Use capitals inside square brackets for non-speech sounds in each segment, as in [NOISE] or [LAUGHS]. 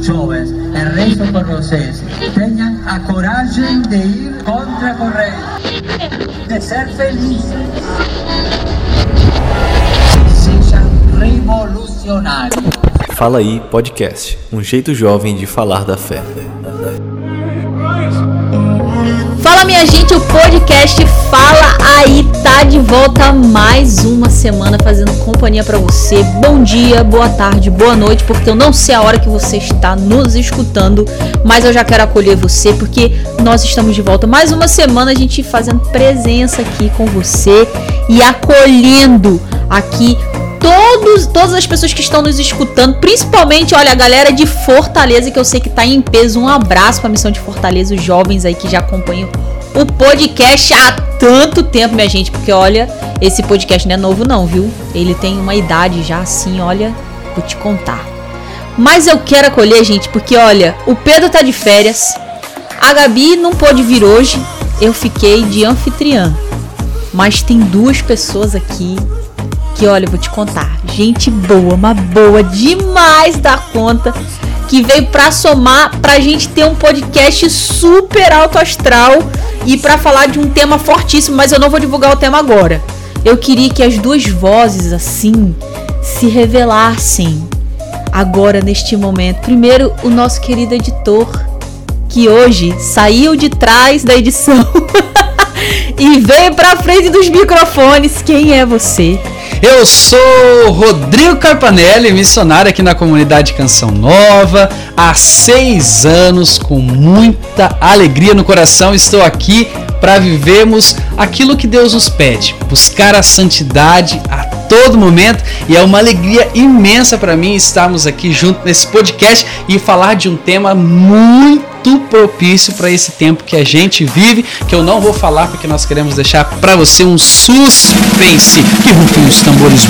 Jovens, rezo por vocês. Tenham a coragem de ir contra a corrente, de ser felizes. Sejam revolucionários. Fala aí podcast, um jeito jovem de falar da fé. Fala minha gente, o podcast Fala Aí tá de volta mais uma semana fazendo companhia para você. Bom dia, boa tarde, boa noite, porque eu não sei a hora que você está nos escutando, mas eu já quero acolher você porque nós estamos de volta mais uma semana a gente fazendo presença aqui com você e acolhendo aqui todos, todas as pessoas que estão nos escutando, principalmente, olha, a galera de Fortaleza, que eu sei que tá em peso. Um abraço pra missão de Fortaleza, os jovens aí que já acompanham o podcast há tanto tempo, minha gente, porque olha, esse podcast não é novo não, viu? Ele tem uma idade já assim, olha, vou te contar. Mas eu quero acolher, gente, porque olha, o Pedro tá de férias, a Gabi não pôde vir hoje, eu fiquei de anfitriã. Mas tem duas pessoas aqui que olha, eu vou te contar, gente boa, uma boa demais da conta, que veio pra somar pra gente ter um podcast super alto astral e pra falar de um tema fortíssimo, mas eu não vou divulgar o tema agora. Eu queria que as duas vozes assim se revelassem agora neste momento. Primeiro, o nosso querido editor, que hoje saiu de trás da edição [LAUGHS] e veio pra frente dos microfones. Quem é você? Eu sou Rodrigo Carpanelli, missionário aqui na comunidade Canção Nova. Há seis anos, com muita alegria no coração, estou aqui para vivermos aquilo que Deus nos pede, buscar a santidade a todo momento. E é uma alegria imensa para mim estarmos aqui junto nesse podcast e falar de um tema muito propício para esse tempo que a gente vive, que eu não vou falar porque nós queremos deixar para você um suspense. Que rufem os tambores.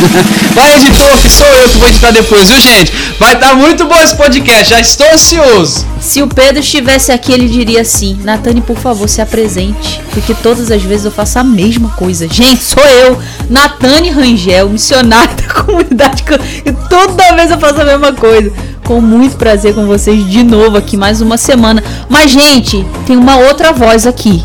[LAUGHS] Vai, editor, que sou eu que vou editar depois, viu, gente? Vai tá muito bom esse podcast, já estou ansioso. Se o Pedro estivesse aqui, ele diria assim: Natane, por favor, se apresente, porque todas as vezes eu faço a mesma coisa. Gente, sou eu, Natane Rangel, missionária [LAUGHS] da comunidade, e toda vez eu faço a mesma coisa. Com muito prazer com vocês de novo aqui, mais uma semana. Mas, gente, tem uma outra voz aqui.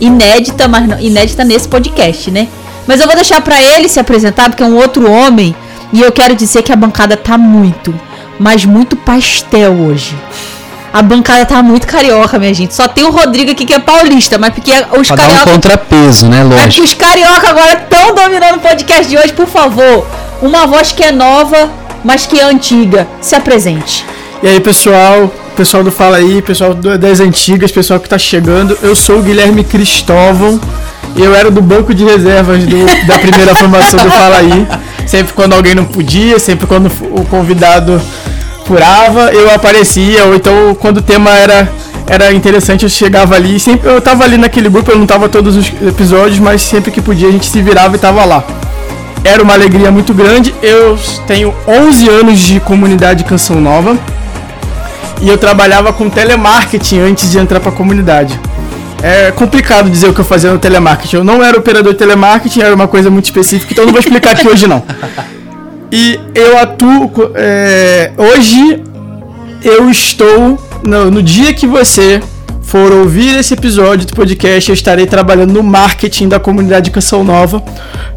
Inédita, mas não, inédita nesse podcast, né? Mas eu vou deixar para ele se apresentar, porque é um outro homem. E eu quero dizer que a bancada tá muito, mas muito pastel hoje. A bancada tá muito carioca, minha gente. Só tem o Rodrigo aqui que é paulista, mas porque os pra carioca. Dar um contrapeso, né, lógico. Mas que os carioca agora estão dominando o podcast de hoje, por favor. Uma voz que é nova, mas que é antiga. Se apresente. E aí, pessoal? Pessoal do Fala aí, pessoal das antigas, pessoal que tá chegando. Eu sou o Guilherme Cristóvão. Eu era do banco de reservas do, da primeira formação do Fala Aí. Sempre quando alguém não podia, sempre quando o convidado furava, eu aparecia. Ou então quando o tema era, era interessante, eu chegava ali. Sempre eu tava ali naquele grupo, eu não tava todos os episódios, mas sempre que podia a gente se virava e tava lá. Era uma alegria muito grande. Eu tenho 11 anos de comunidade Canção Nova. E eu trabalhava com telemarketing antes de entrar para a comunidade é complicado dizer o que eu fazia no telemarketing. Eu não era operador de telemarketing, era uma coisa muito específica, então eu não vou explicar aqui hoje não. E eu atuo. É, hoje eu estou. No, no dia que você for ouvir esse episódio do podcast, eu estarei trabalhando no marketing da comunidade Canção Nova.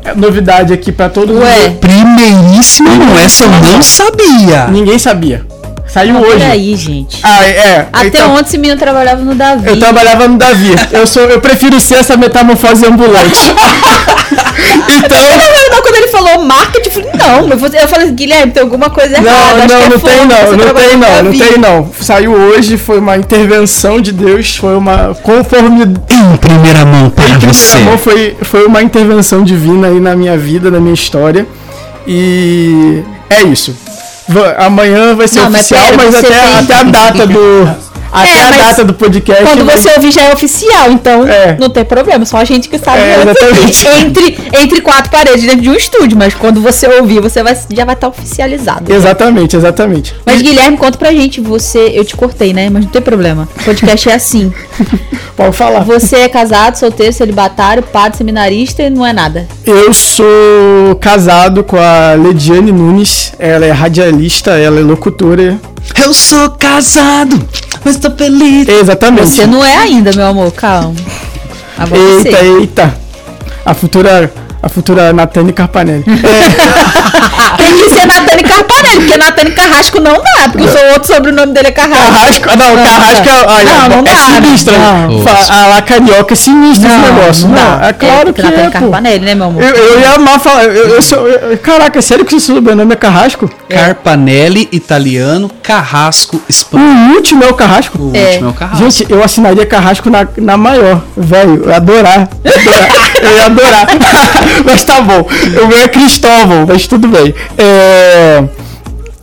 É novidade aqui para todo mundo. Ué, primeiríssimo, essa eu não sabia. Ninguém sabia. Saiu ah, hoje. aí, gente. Ah, é. Até então, ontem esse menino trabalhava no Davi. Eu trabalhava no Davi. Eu, sou, eu prefiro ser essa metamorfose ambulante. [LAUGHS] então. Não, quando ele falou marketing, eu falei, não. Eu falei, Guilherme, tem alguma coisa errada. Não, não, é não tem não. Não tem não, não tem não. Saiu hoje, foi uma intervenção de Deus, foi uma conforme. Em primeira mão, para em primeira você. mão foi, foi uma intervenção divina aí na minha vida, na minha história. E é isso amanhã vai ser não, oficial, mas, mas até, tem... até a data do Até É, a mas data do podcast. Quando vai- você ouvir já é oficial, então É. não tem problema, só a gente que sabe É, antes [LAUGHS] entre, entre quatro paredes dentro de um estúdio, mas quando você ouvir, você vai, já vai estar oficializado. Exatamente, exatamente. Mas Guilherme, conta pra gente, você. Eu te cortei, né? Mas não tem problema. O podcast é assim. [LAUGHS] Pode falar. Você é casado, solteiro, celibatário, padre, seminarista e não é nada. Eu sou casado com a Lediane Nunes. Ela é radialista, ela é locutora. Eu sou casado, mas tô feliz. Exatamente. Você não é ainda, meu amor, calma. Agora Eita, você. eita. A futura. A futura Natane Carpanelli. [LAUGHS] Tem que ser Natane Carpanelli, porque Natane Carrasco não dá, porque o seu outro sobrenome dele é Carrasco. Carrasco. ah, Não, Carrasco é. ai, Não, não é dá. sinistra. Não. Fa- A lá carioca é sinistra esse negócio. Não, é claro que Natane é. Carpanelli, né, meu amor? Eu, eu ia amar falar. Eu, eu sou, eu- caraca, é sério que seu sobrenome é Carrasco? Carpanelli, italiano, Carrasco, O espanhol. último é o Carrasco? O É. último é o Carrasco. Gente, eu assinaria Carrasco na, na maior, velho. Eu ia adorar. Eu ia adorar. [LAUGHS] [LAUGHS] mas tá bom. O meu é Cristóvão, mas tudo bem. É,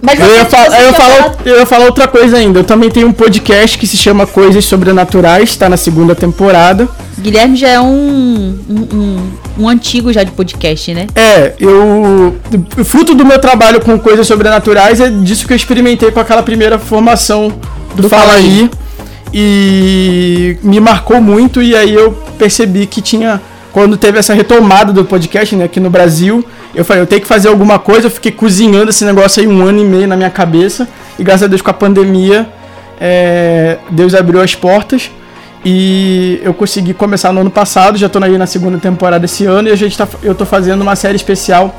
Mas eu, ia você- fa- você eu, falar, falar- eu ia falar outra coisa ainda. Eu também tenho um podcast que se chama Coisas Sobrenaturais, tá na segunda temporada. Guilherme já é um, um, um, um antigo já de podcast, né? É, eu. o Fruto do meu trabalho com coisas sobrenaturais é disso que eu experimentei com aquela primeira formação do, Do Fala aí. E me marcou muito, e aí eu percebi que tinha. Quando teve essa retomada do podcast, né, aqui no Brasil, eu falei, eu tenho que fazer alguma coisa, eu fiquei cozinhando esse negócio aí um ano e meio na minha cabeça, e graças a Deus com a pandemia, é, Deus abriu as portas. E eu consegui começar no ano passado, já tô aí na segunda temporada esse ano e a gente tá, eu tô fazendo uma série especial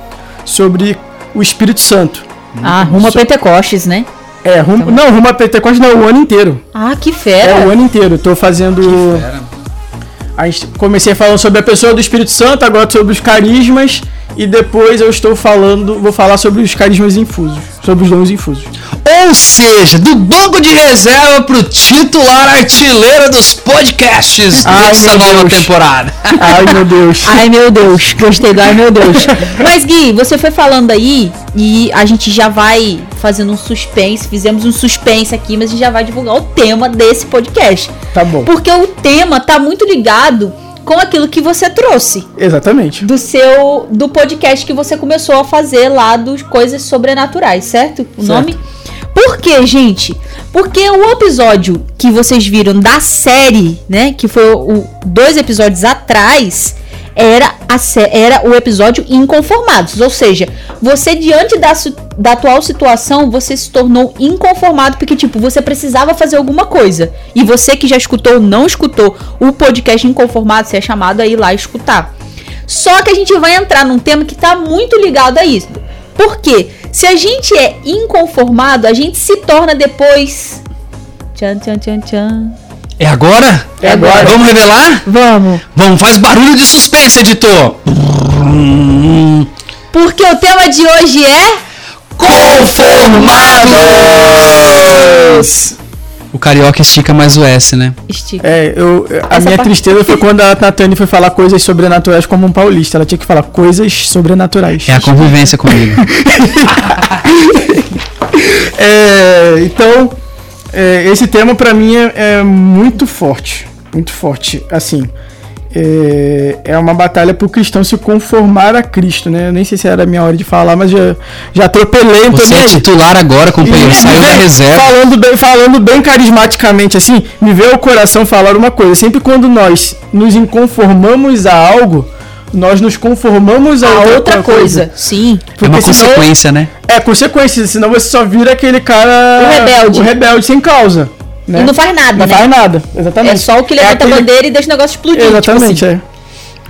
sobre o Espírito Santo. Ah, rumo a So- Pentecostes, né? É, rumo, não, rumo a Pentecoste não, o ano inteiro. Ah, que É, fera. o ano inteiro. Eu tô fazendo. A gente, comecei falando sobre a pessoa do Espírito Santo, agora sobre os carismas e depois eu estou falando, vou falar sobre os carismas infusos, sobre os dons infusos. Ou seja, do banco de reserva pro titular artilheiro dos podcasts Ai, dessa nova Deus. temporada. Ai, meu [LAUGHS] Deus. Ai meu Deus, gostei do ai meu Deus. Mas Gui, você foi falando aí e a gente já vai fazendo um suspense, fizemos um suspense aqui, mas a gente já vai divulgar o tema desse podcast. Tá bom. Porque o tema tá muito ligado com aquilo que você trouxe Exatamente. do seu do podcast que você começou a fazer lá dos coisas sobrenaturais, certo? O Certo. nome? Por quê, gente? Porque o episódio que vocês viram da série, né, que foi o dois episódios atrás, era a era o episódio Inconformados, ou seja, você diante da, da atual situação, você se tornou inconformado porque tipo, você precisava fazer alguma coisa. E você que já escutou ou não escutou o podcast Inconformados, você é chamado a ir lá escutar. Só que a gente vai entrar num tema que tá muito ligado a isso. Por quê? Se a gente é inconformado, a gente se torna depois. Tchan, tchan, tchan, tchan. É agora? É agora. Vamos revelar? Vamos. Vamos, faz barulho de suspense, editor. Porque o tema de hoje é. Conformados! O carioca estica mais o S, né? Estica. É, eu, a Essa minha parte- tristeza foi quando a Natane foi falar coisas sobrenaturais como um paulista. Ela tinha que falar coisas sobrenaturais. É a convivência comigo. [LAUGHS] É, então, é, esse tema pra mim é, é muito forte. Muito forte. Assim, é, é uma batalha pro cristão se conformar a Cristo, né? Eu nem sei se era a minha hora de falar, mas já, já atropelei, tô Você é titular agora, companheiro. E Saiu da reserva. Falando bem, falando bem carismaticamente, assim, me veio ao coração falar uma coisa. Sempre quando nós nos inconformamos a algo, nós nos conformamos a, A outra, outra coisa. Sim. É uma Porque senão- consequência, né? É consequência, senão você só vira aquele cara. O rebelde. O rebelde sem causa. Né? E não faz nada, Não né? faz nada, exatamente. É só o que É levanta aquele- a bandeira e deixa o negócio explodir. Exatamente, tipo assim. é.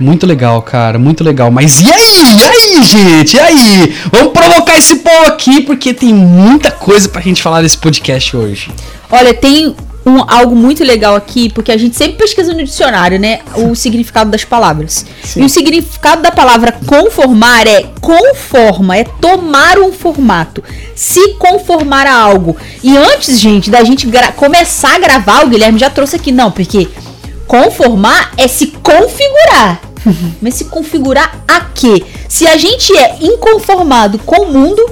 Muito legal, cara, muito legal. Mas e aí? E aí, gente? E aí? Vamos provocar esse povo aqui, porque tem muita coisa pra gente falar nesse podcast hoje. Olha, tem um, algo muito legal aqui, porque a gente sempre pesquisa no dicionário, né? O significado das palavras. Sim. E o significado da palavra conformar é conforma, é tomar um formato, se conformar a algo. E antes, gente, da gente começar a gravar, o Guilherme já trouxe aqui, não, porque conformar é se configurar. [LAUGHS] Mas se configurar a quê? Se a gente é inconformado com o mundo,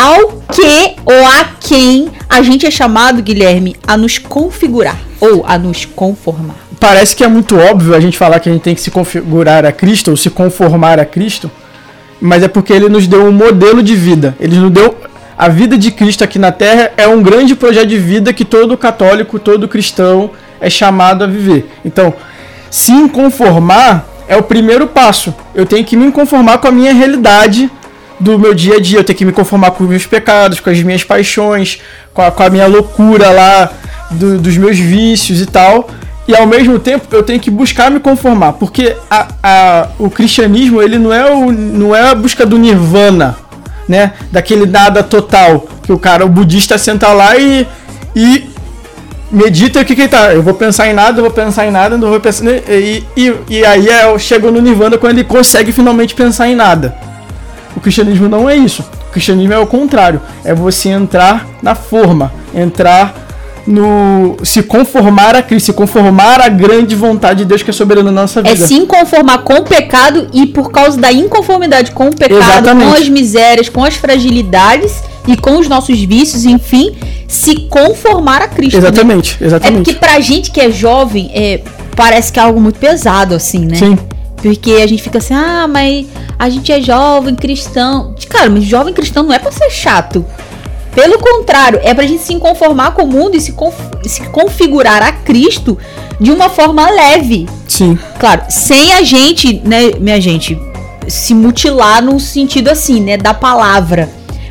ao que ou a quem a gente é chamado, Guilherme, a nos configurar ou a nos conformar. Parece que é muito óbvio a gente falar que a gente tem que se configurar a Cristo ou se conformar a Cristo, mas é porque ele nos deu um modelo de vida. Ele nos deu a vida de Cristo aqui na Terra é um grande projeto de vida que todo católico, todo cristão é chamado a viver. Então, se conformar é o primeiro passo. Eu tenho que me conformar com a minha realidade do meu dia a dia. Eu tenho que me conformar com os meus pecados, com as minhas paixões, com a, com a minha loucura lá, do, dos meus vícios e tal. E ao mesmo tempo eu tenho que buscar me conformar, porque a, a, o cristianismo ele não é, o, não é a busca do nirvana, né? Daquele nada total que o cara, o budista senta lá e, e medita o que que tá. Eu vou pensar em nada, eu vou pensar em nada, não vou pensar e, e, e aí é, chegou no nirvana quando ele consegue finalmente pensar em nada. O cristianismo não é isso. O cristianismo é o contrário. É você entrar na forma, entrar no se conformar a Cristo, se conformar à grande vontade de Deus que é soberano na nossa vida. É se conformar com o pecado e por causa da inconformidade com o pecado, Exatamente. com as misérias, com as fragilidades e com os nossos vícios, enfim, se conformar a Cristo. né? Exatamente, É exatamente. porque pra gente que é jovem, é, parece que é algo muito pesado, assim, né? Sim. Porque a gente fica assim, ah, mas a gente é jovem cristão. Cara, mas jovem cristão não é pra ser chato. Pelo contrário, é pra gente se conformar com o mundo e se, conf- se configurar a Cristo de uma forma leve. Sim. Claro, sem a gente, né, minha gente, se mutilar no sentido assim, né, da palavra.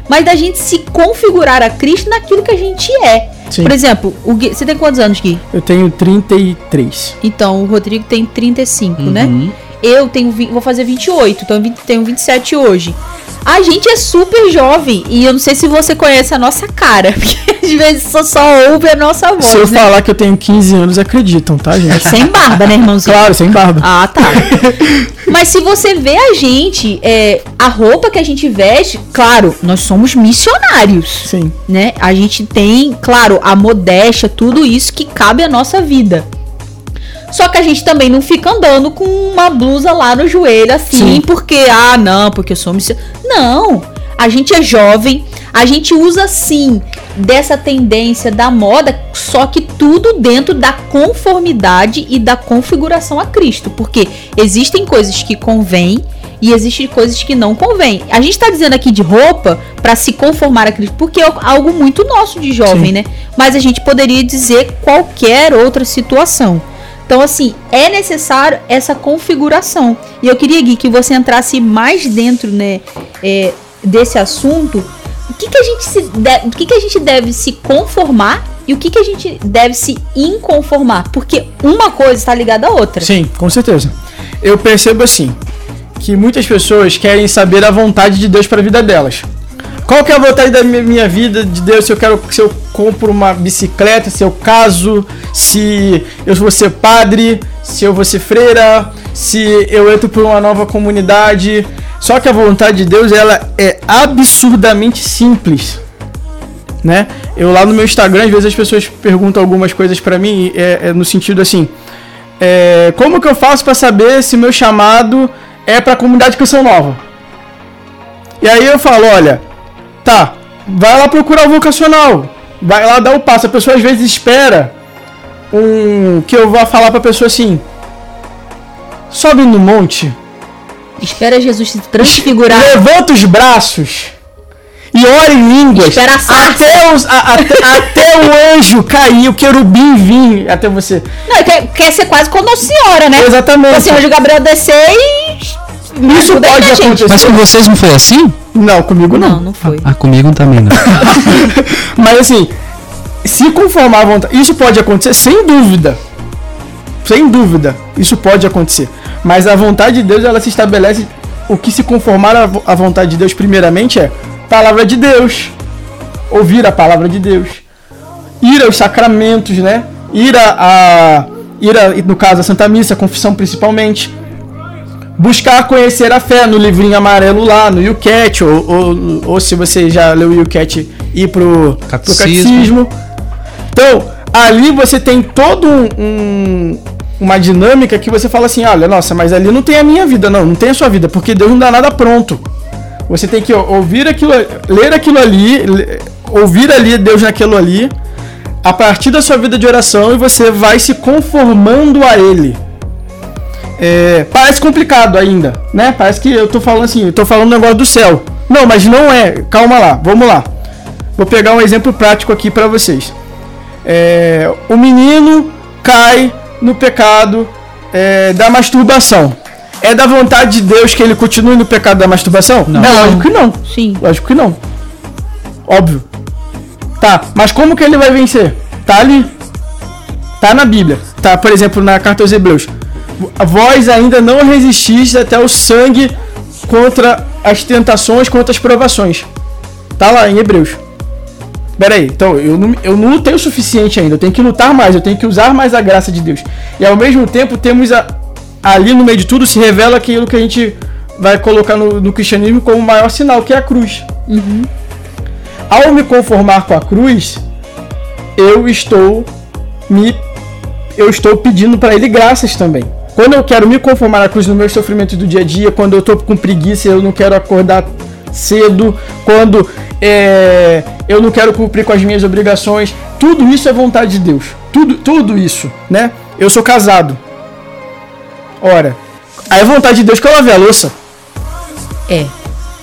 Mas da gente se configurar a Cristo naquilo que a gente é. Sim. Por exemplo, o Gui, você tem quantos anos, Gui? Eu tenho 33. Então, o Rodrigo tem 35, Uhum. né? Eu tenho, vou fazer 28, então eu tenho 27 hoje. A gente é super jovem e eu não sei se você conhece a nossa cara, [LAUGHS] porque às vezes só, só ouve a nossa voz, Se eu né? falar que eu tenho 15 anos, acreditam, tá, gente? Sem barba, né, irmãozinho? Claro, sem barba. Ah, tá. [LAUGHS] Mas se você vê a gente, é, a roupa que a gente veste, claro, nós somos missionários, Sim. né? A gente tem, claro, a modéstia, tudo isso que cabe à nossa vida. Só que a gente também não fica andando com uma blusa lá no joelho assim, Sim. porque, ah, não, porque eu sou missionário. Não! A gente é jovem, a gente usa sim dessa tendência da moda, só que tudo dentro da conformidade e da configuração a Cristo, porque existem coisas que convêm e existem coisas que não convêm. A gente tá dizendo aqui de roupa pra se conformar a Cristo, porque é algo muito nosso de jovem, Sim. né? Mas a gente poderia dizer qualquer outra situação. Então, assim, é necessário essa configuração. E eu queria, Gui, que você entrasse mais dentro, né, é, desse assunto. O que, que a gente se deve, o que, que a gente deve se conformar e o que, que a gente deve se inconformar? Porque uma coisa está ligada à outra. Sim, com certeza. Eu percebo assim que muitas pessoas querem saber a vontade de Deus para a vida delas. Qual que é a vontade da mi- minha vida de Deus? Se eu quero, se eu compro uma bicicleta, se eu caso, se eu vou ser padre, se eu vou ser freira, se eu entro por uma nova comunidade. Só que a vontade de Deus ela é absurdamente simples né? Eu lá no meu Instagram, às vezes as pessoas perguntam algumas coisas pra mim, é, é no sentido assim, é, como que eu faço pra saber se meu chamado é pra comunidade Canção Nova? E aí eu falo, olha, tá, vai lá procurar o vocacional, vai lá dar o passo. A pessoa às vezes espera um que eu vá falar pra pessoa assim, sobe no monte, Espera Jesus se transfigurar. levanta os braços e ora em línguas a até, os, a- até, até o anjo cair, o querubim vir até você. Não, quer, quer ser quase como Nossa Senhora, né? Exatamente. Assim, o Gabriel descer e. Isso pode né, gente? acontecer. Mas com vocês não foi assim? Não, comigo não. Não, não foi. Ah, comigo também não. [LAUGHS] Mas assim, se conformar à vontade, isso pode acontecer sem dúvida. Sem dúvida, isso pode acontecer. Mas a vontade de Deus, ela se estabelece. O que se conformar à vontade de Deus, primeiramente, é palavra de Deus. Ouvir a palavra de Deus. Ir aos sacramentos, né? Ir a. a ir a, no caso, a Santa Missa, a confissão principalmente. Buscar conhecer a fé no livrinho amarelo lá, no YouCat, ou, ou, ou se você já leu o YouCat, ir pro pro Catecismo. catecismo. Então, ali você tem todo um, um- uma dinâmica que você fala assim, olha, nossa, mas ali não tem a minha vida, não, não tem a sua vida, porque Deus não dá nada pronto. Você tem que ouvir aquilo, ler aquilo ali, ouvir ali Deus naquilo ali, a partir da sua vida de oração, e você vai se conformando a Ele. É, parece complicado ainda, né? Parece que eu tô falando assim, eu tô falando um negócio do céu. Não, mas não é. Calma lá, vamos lá. Vou pegar um exemplo prático aqui para vocês. É, o menino cai no pecado é, da masturbação. É da vontade de Deus que ele continue no pecado da masturbação? Não. É, lógico que não. Sim. Lógico que não. Óbvio. Tá, mas como que ele vai vencer? Tá ali. Tá na Bíblia. Tá, por exemplo, na carta aos Hebreus. Vós ainda não resistis até o sangue contra as tentações, contra as provações. Tá lá em Hebreus. Pera aí, então eu não, eu não lutei o suficiente ainda, eu tenho que lutar mais, eu tenho que usar mais a graça de Deus. E ao mesmo tempo temos a, ali no meio de tudo se revela aquilo que a gente vai colocar no, no cristianismo como o maior sinal, que é a cruz. Ao me conformar com a cruz, eu estou me eu estou pedindo para ele graças também. Quando eu quero me conformar à cruz no meu sofrimento do dia a dia, quando eu tô com preguiça, eu não quero acordar cedo, quando é, eu não quero cumprir com as minhas obrigações, tudo isso é vontade de Deus. Tudo, tudo isso, né? Eu sou casado. Ora, aí é vontade de Deus que eu lave a louça. É.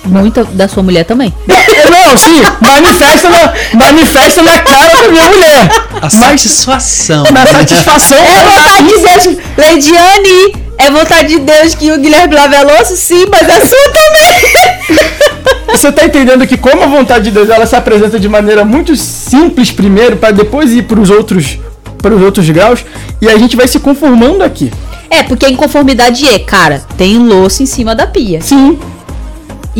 Muita da sua mulher também. [LAUGHS] Não, sim, manifesta na, manifesta na cara da minha mulher. A satisfação. Na satisfação. É vontade de Deus. Leidiane, é vontade de Deus que o Guilherme lave a louça? Sim, mas é sua também. [LAUGHS] Você tá entendendo que como a vontade de Deus ela se apresenta de maneira muito simples primeiro para depois ir para os outros para os outros graus e a gente vai se conformando aqui. É, porque a inconformidade é, cara, tem louça em cima da pia. Sim,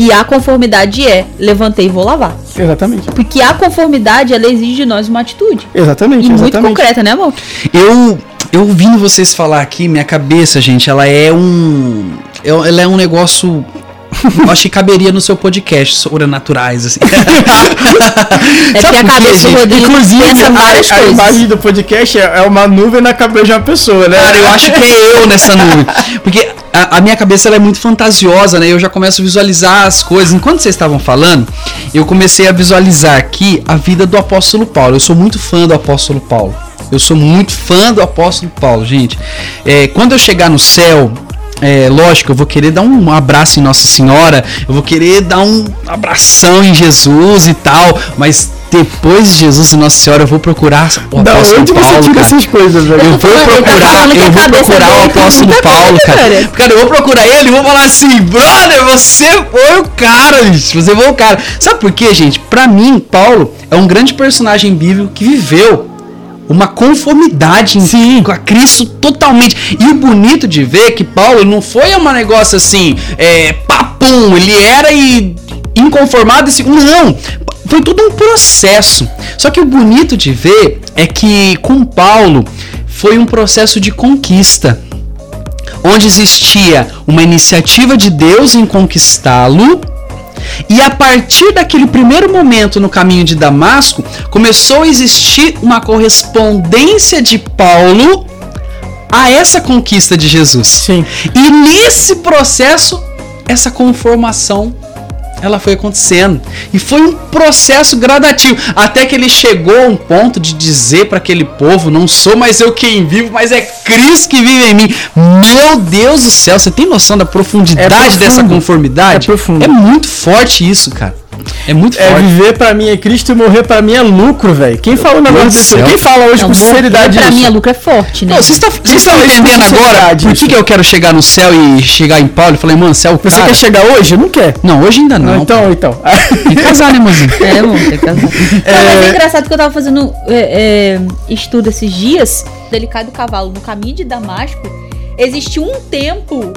E a conformidade é, levantei e vou lavar. exatamente. Porque a conformidade, ela exige de nós uma atitude. Exatamente, E muito exatamente. concreta, né, amor? Eu, eu ouvindo vocês falar aqui, minha cabeça, gente, ela é um. eu- Ela é um negócio. Eu acho que caberia no seu podcast sobrenaturais, assim. [LAUGHS] É porque a cabeça do Rodrigo Inclusive, pensa várias a, a coisas. imagem do podcast é é uma nuvem na cabeça de uma pessoa, né? Cara, eu acho que é eu nessa nuvem. Porque a, a minha cabeça é muito fantasiosa, né? Eu já começo a visualizar as coisas. Enquanto vocês estavam falando, eu comecei a visualizar aqui a vida do apóstolo Paulo. Eu sou muito fã do apóstolo Paulo. Eu sou muito fã do apóstolo Paulo, gente. É, quando eu chegar no céu, é, lógico, eu vou querer dar um abraço em Nossa Senhora, eu vou querer dar um abração em Jesus e tal, mas depois de Jesus e Nossa Senhora, eu vou procurar o Da apóstolo onde você Paulo. tira cara. essas coisas, velho? Eu vou tá procurar, eu vou procurar o tem apóstolo Paulo, cara. cara. Eu vou procurar ele e vou falar assim, brother, você foi o cara, bicho, você foi o cara. Sabe por quê, gente? Pra mim, Paulo é um grande personagem bíblico que viveu uma conformidade em, com a Cristo totalmente. E o bonito de ver que Paulo não foi um negócio assim, é, papum, ele era e inconformado e se- não, foi tudo um processo. Só que o bonito de ver é que com Paulo foi um processo de conquista onde existia uma iniciativa de Deus em conquistá-lo. E a partir daquele primeiro momento no caminho de Damasco, começou a existir uma correspondência de Paulo a essa conquista de Jesus. Sim. E nesse processo, essa conformação ela foi acontecendo. E foi um processo gradativo. Até que ele chegou a um ponto de dizer para aquele povo: Não sou mais eu quem vivo, mas é Cristo que vive em mim. Meu Deus do céu, você tem noção da profundidade É dessa conformidade? É profundo. É muito forte isso, cara. É muito É forte. viver pra mim é Cristo e morrer pra mim é lucro, velho. Quem fala um negócio desse? Quem fala hoje Não, com sinceridade pra isso? mim a lucro é forte, né? Não, vocês estão com entendendo agora por que, que eu quero chegar no céu e chegar em Paulo e falei, mano, céu, Você cara. quer chegar hoje? Não quer. Não, hoje ainda não. então, então. Tem que casar, né, mozinho? [LAUGHS] É, amor, tem que casar. Não, mas é engraçado que eu tava fazendo é, é, estudo esses dias, delicado cavalo, no caminho de Damasco, existiu um tempo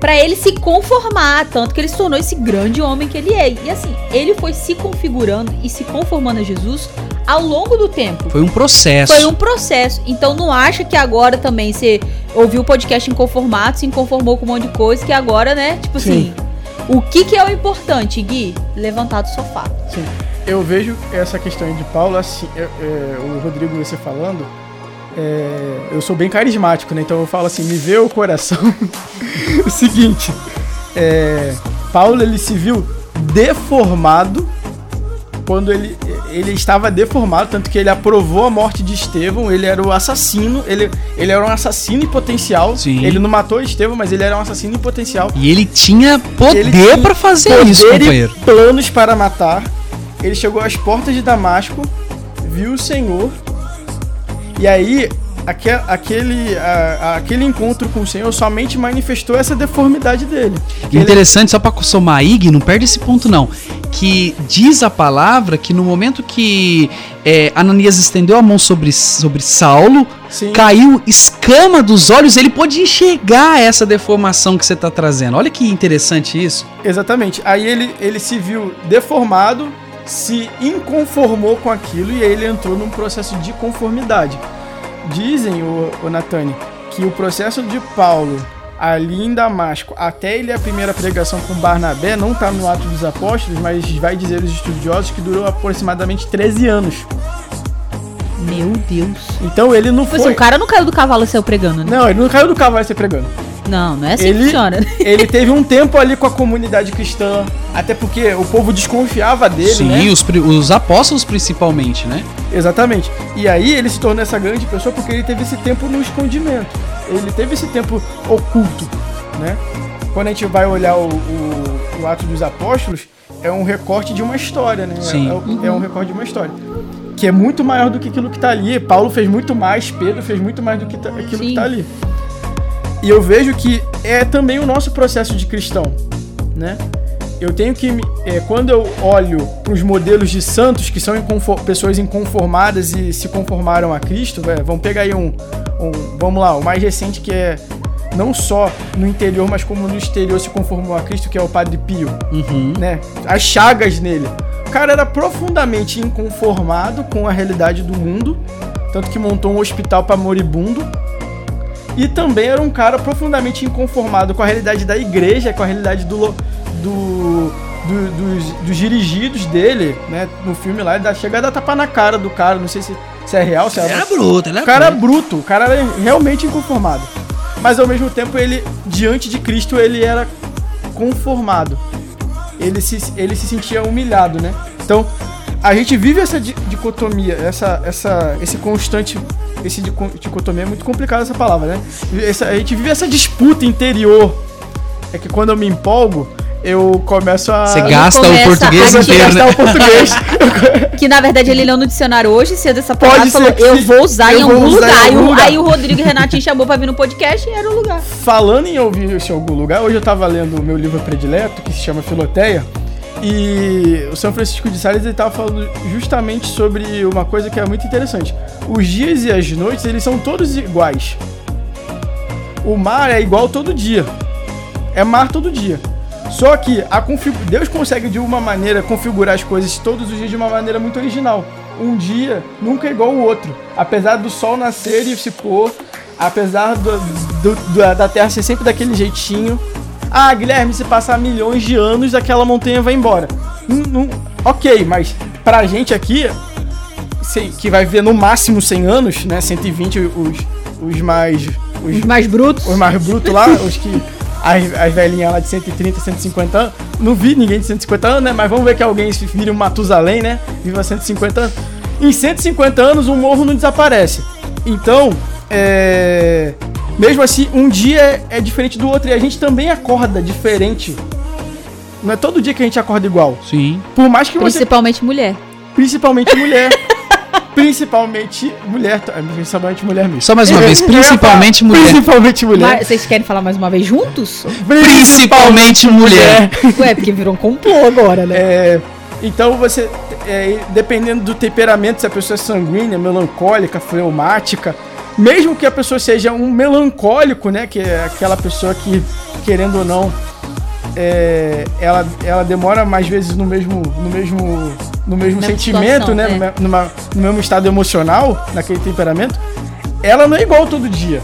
pra ele se conformar, tanto que ele se tornou esse grande homem que ele é. E assim, ele foi se configurando e se conformando a Jesus ao longo do tempo. Foi um processo. Foi um processo. Então não acha que agora também você ouviu o podcast inconformado, se inconformou com um monte de coisa, que agora, né? Tipo Sim. assim. O que, que é o importante, Gui? Levantar do sofá. Sim. Eu vejo essa questão aí de Paulo, assim, é, é, o Rodrigo você falando, é, eu sou bem carismático, né? Então eu falo assim, me vê o coração. [LAUGHS] o seguinte, é, Paulo ele se viu deformado quando ele, ele estava deformado, tanto que ele aprovou a morte de Estevão, ele era o assassino, ele, ele era um assassino em potencial. Sim. Ele não matou Estevão, mas ele era um assassino em potencial. E ele tinha poder pra fazer poder isso, companheiro. planos para matar. Ele chegou às portas de Damasco, viu o Senhor, e aí aque- aquele, a- aquele encontro com o Senhor somente manifestou essa deformidade dele. Interessante, só pra somar aí, não perde esse ponto não. Que diz a palavra que no momento que é, Ananias estendeu a mão sobre, sobre Saulo, Sim. caiu escama dos olhos, ele pôde enxergar essa deformação que você tá trazendo. Olha que interessante isso. Exatamente. Aí ele, ele se viu deformado, se inconformou com aquilo e aí ele entrou num processo de conformidade. Dizem, o, o Natani, que o processo de Paulo ali em Damasco, até ele a primeira pregação com Barnabé, não está no Ato dos Apóstolos, mas vai dizer os estudiosos que durou aproximadamente 13 anos. Meu Deus. Então ele não Tipo foi... assim, o cara não caiu do cavalo e saiu pregando, né? Não, ele não caiu do cavalo se pregando. Não, não é assim que Ele- funciona. né? [LAUGHS] Ele teve um tempo ali com a comunidade cristã, até porque o povo desconfiava dele, Sim, né? os, os apóstolos principalmente, né? Exatamente. E aí ele se tornou essa grande pessoa porque ele teve esse tempo no escondimento. Ele teve esse tempo oculto, né? Quando a gente vai olhar o, o, o Ato dos Apóstolos, é um recorte de uma história, né? Sim. É, é- é um recorte de uma história. Que é muito maior do que aquilo que tá ali. Paulo fez muito mais, Pedro fez muito mais do que tá- aquilo Sim. que tá ali. E eu vejo que é também o nosso processo de cristão, né? Eu tenho que, é, quando eu olho para os modelos de santos, que são pessoas inconformadas e se conformaram a Cristo, né? vamos pegar aí um, um- vamos lá, o mais recente que é não só no interior, mas como no exterior se conformou a Cristo, que é o Padre Pio, Uhum. né? As chagas nele. O cara era profundamente inconformado com a realidade do mundo, tanto que montou um hospital para moribundo. E também era um cara profundamente inconformado com a realidade da igreja, com a realidade do, do, do- dos, dos dirigidos dele, né? No filme lá, ele dá- chega a dar tapa na cara do cara, não sei se, se é real, se é bruto, ele o cara bruto, o cara era realmente inconformado. Mas ao mesmo tempo, ele, diante de Cristo, ele era conformado. Ele se, ele se sentia humilhado, né? Então, a gente vive essa di- dicotomia, essa, essa, esse constante. Esse dico- dicotomia é muito complicada essa palavra, né? Essa- a gente vive essa disputa interior. É que quando eu me empolgo, eu começo a. Você gasta o português inteiro, gastar né? o português. [LAUGHS] Que na verdade ele leu no dicionário hoje, cedo essa Pode palavra, ser falou, que eu vou usar Eu em vou algum usar em lugar. Aí algum o- lugar. Aí o Rodrigo Renatinho chamou pra vir no podcast e era o lugar. Falando em ouvir isso em algum lugar, hoje eu tava lendo o meu livro predileto, que se chama Filoteia, e o São Francisco de Sales ele tava falando justamente sobre uma coisa que é muito interessante. Os dias e as noites, eles são todos iguais. O mar é igual todo dia. É mar todo dia. Só que a config... Deus consegue de uma maneira configurar as coisas todos os dias de uma maneira muito original. Um dia nunca é igual ao outro. Apesar do sol nascer e se pôr, apesar do, do- do- da Terra ser sempre daquele jeitinho. Ah, Guilherme, se passar milhões de anos, aquela montanha vai embora. Hum, hum, ok, mas pra gente aqui, que vai viver no máximo 100 anos, né? 120 os, os mais. Os, Os mais brutos. os mais brutos lá, os que. As, as velhinhas lá de 130, 150 anos. Não vi ninguém de 150 anos, né? Mas vamos ver que alguém se vire um Matusalém, né? Viva 150 anos. Em 150 anos, um morro não desaparece. Então, é. Mesmo assim, um dia é, é diferente do outro e a gente também acorda diferente. Não é todo dia que a gente acorda igual. Sim. Por mais que você. Principalmente mulher. Principalmente mulher. [LAUGHS] principalmente mulher. tá? Principalmente mulher mesmo. Só mais uma vez, [LAUGHS] principalmente mulher. Principalmente mulher. Mas vocês querem falar mais uma vez juntos? Principalmente mulher. Ué, porque virou um complô agora, né? É, então você, é, dependendo do temperamento, se a pessoa é sanguínea, melancólica, fleumática, mesmo que a pessoa seja um melancólico, né, que é aquela pessoa que, querendo ou não, é, ela, ela demora mais vezes no mesmo, no mesmo, no mesmo sentimento, situação, né, é. numa- no mesmo estado emocional, naquele temperamento, ela não é igual todo dia.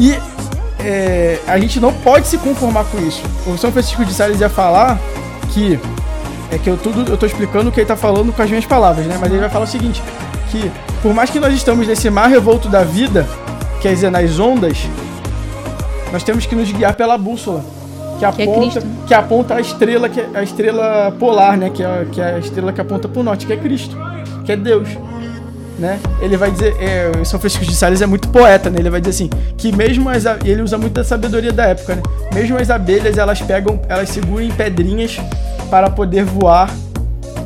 E é, a gente não pode se conformar com isso. O São Francisco de Sales ia falar que é que eu tudo eu tô explicando o que ele tá falando com as minhas palavras, né? Mas ele vai falar o seguinte, que por mais que nós estamos nesse mar revolto da vida, quer dizer, nas ondas, nós temos que nos guiar pela bússola. que aponta, Cristo. que aponta a estrela, que é a estrela polar, né? Que é, que é a estrela que aponta pro norte, que é Cristo, que é Deus. Né? Ele vai dizer, é, o São Francisco de Sales é muito poeta, né? Ele vai dizer assim, que mesmo as ele usa muito da sabedoria da época, né? Mesmo as abelhas, elas pegam, elas seguram em pedrinhas para poder voar,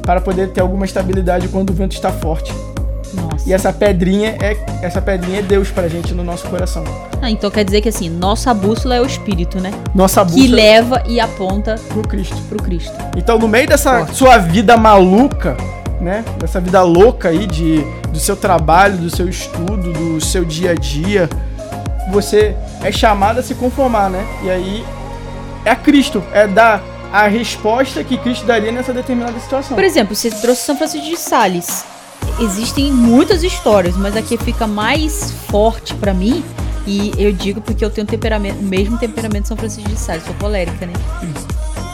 para poder ter alguma estabilidade quando o vento está forte. Nossa. E essa pedrinha é essa pedrinha é Deus pra gente no nosso coração. Ah, então quer dizer que assim, nossa bússola é o espírito, né? Nossa Que bússola leva e aponta pro Cristo. pro Cristo. Então, no meio dessa sua vida maluca, né? Dessa vida louca aí de do seu trabalho, do seu estudo, do seu dia a dia, você é chamado a se conformar, né? E aí é a Cristo, é dar a resposta que Cristo daria nessa determinada situação. Por exemplo, você trouxe São Francisco de Sales. Existem muitas histórias, mas a que fica mais forte pra mim, e eu digo porque eu tenho temperamento, o mesmo temperamento de São Francisco de Sales, sou colérica, né?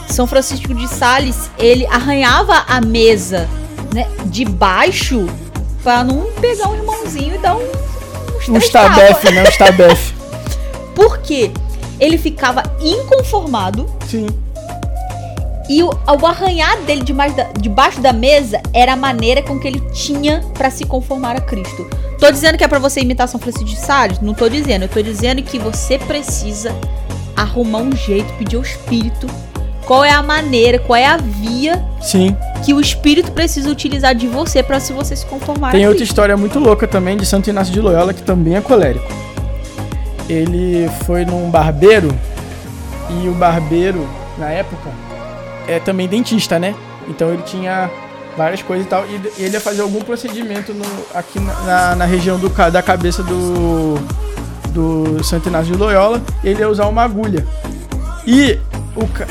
São Francisco de Sales, ele arranhava a mesa, né, de baixo pra não pegar um irmãozinho e dar um Um stabef, né? Um stabef. [LAUGHS] Por quê? Ele ficava inconformado Sim. E o, o arranhar dele debaixo da, debaixo da mesa era a maneira com que ele tinha pra se conformar a Cristo. Tô dizendo que é pra você imitar São Francisco de Sales? Não tô dizendo. Eu tô dizendo que você precisa arrumar um jeito, pedir ao Espírito qual é a maneira, qual é a via Sim. que o Espírito precisa utilizar de você pra se você se conformar Tem outra história muito louca também de Santo Inácio de Loyola, que também é colérico. Ele foi num barbeiro e o barbeiro, na época, é também dentista, né? Então ele tinha várias coisas e tal. E ele ia fazer algum procedimento no- aqui na, na- na região do, da cabeça do, do Santo Inácio de Loyola. Ele ia usar uma agulha. E